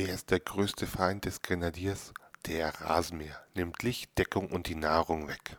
Wer ist der größte Feind des Grenadiers? Der Rasenmäher nimmt Licht, Deckung und die Nahrung weg.